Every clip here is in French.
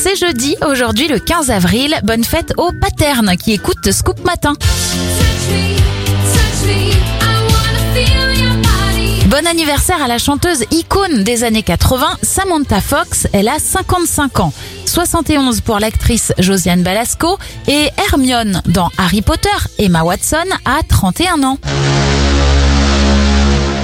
C'est jeudi, aujourd'hui le 15 avril. Bonne fête aux paternes qui écoutent Scoop Matin. Bon anniversaire à la chanteuse icône des années 80, Samantha Fox. Elle a 55 ans. 71 pour l'actrice Josiane Balasco et Hermione dans Harry Potter, Emma Watson a 31 ans.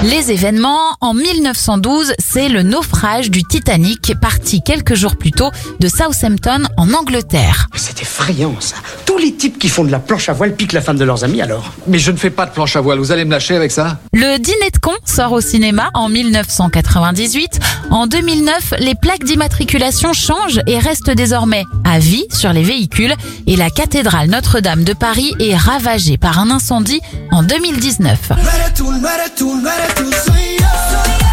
Les événements, en 1912, c'est le naufrage du Titanic, parti quelques jours plus tôt de Southampton en Angleterre. C'est effrayant ça. Tous les types qui font de la planche à voile piquent la femme de leurs amis alors. Mais je ne fais pas de planche à voile, vous allez me lâcher avec ça? Le dîner de con sort au cinéma en 1998. En 2009, les plaques d'immatriculation changent et restent désormais à vie sur les véhicules et la cathédrale Notre-Dame de Paris est ravagée par un incendie en 2019.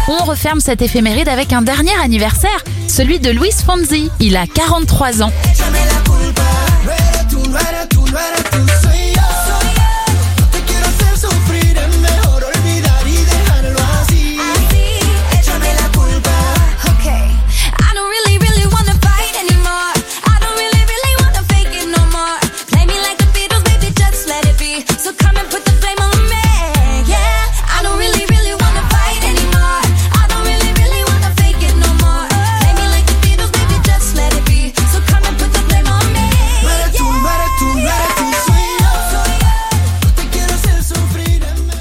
On referme cette éphéméride avec un dernier anniversaire, celui de Luis Fonzi. Il a 43 ans.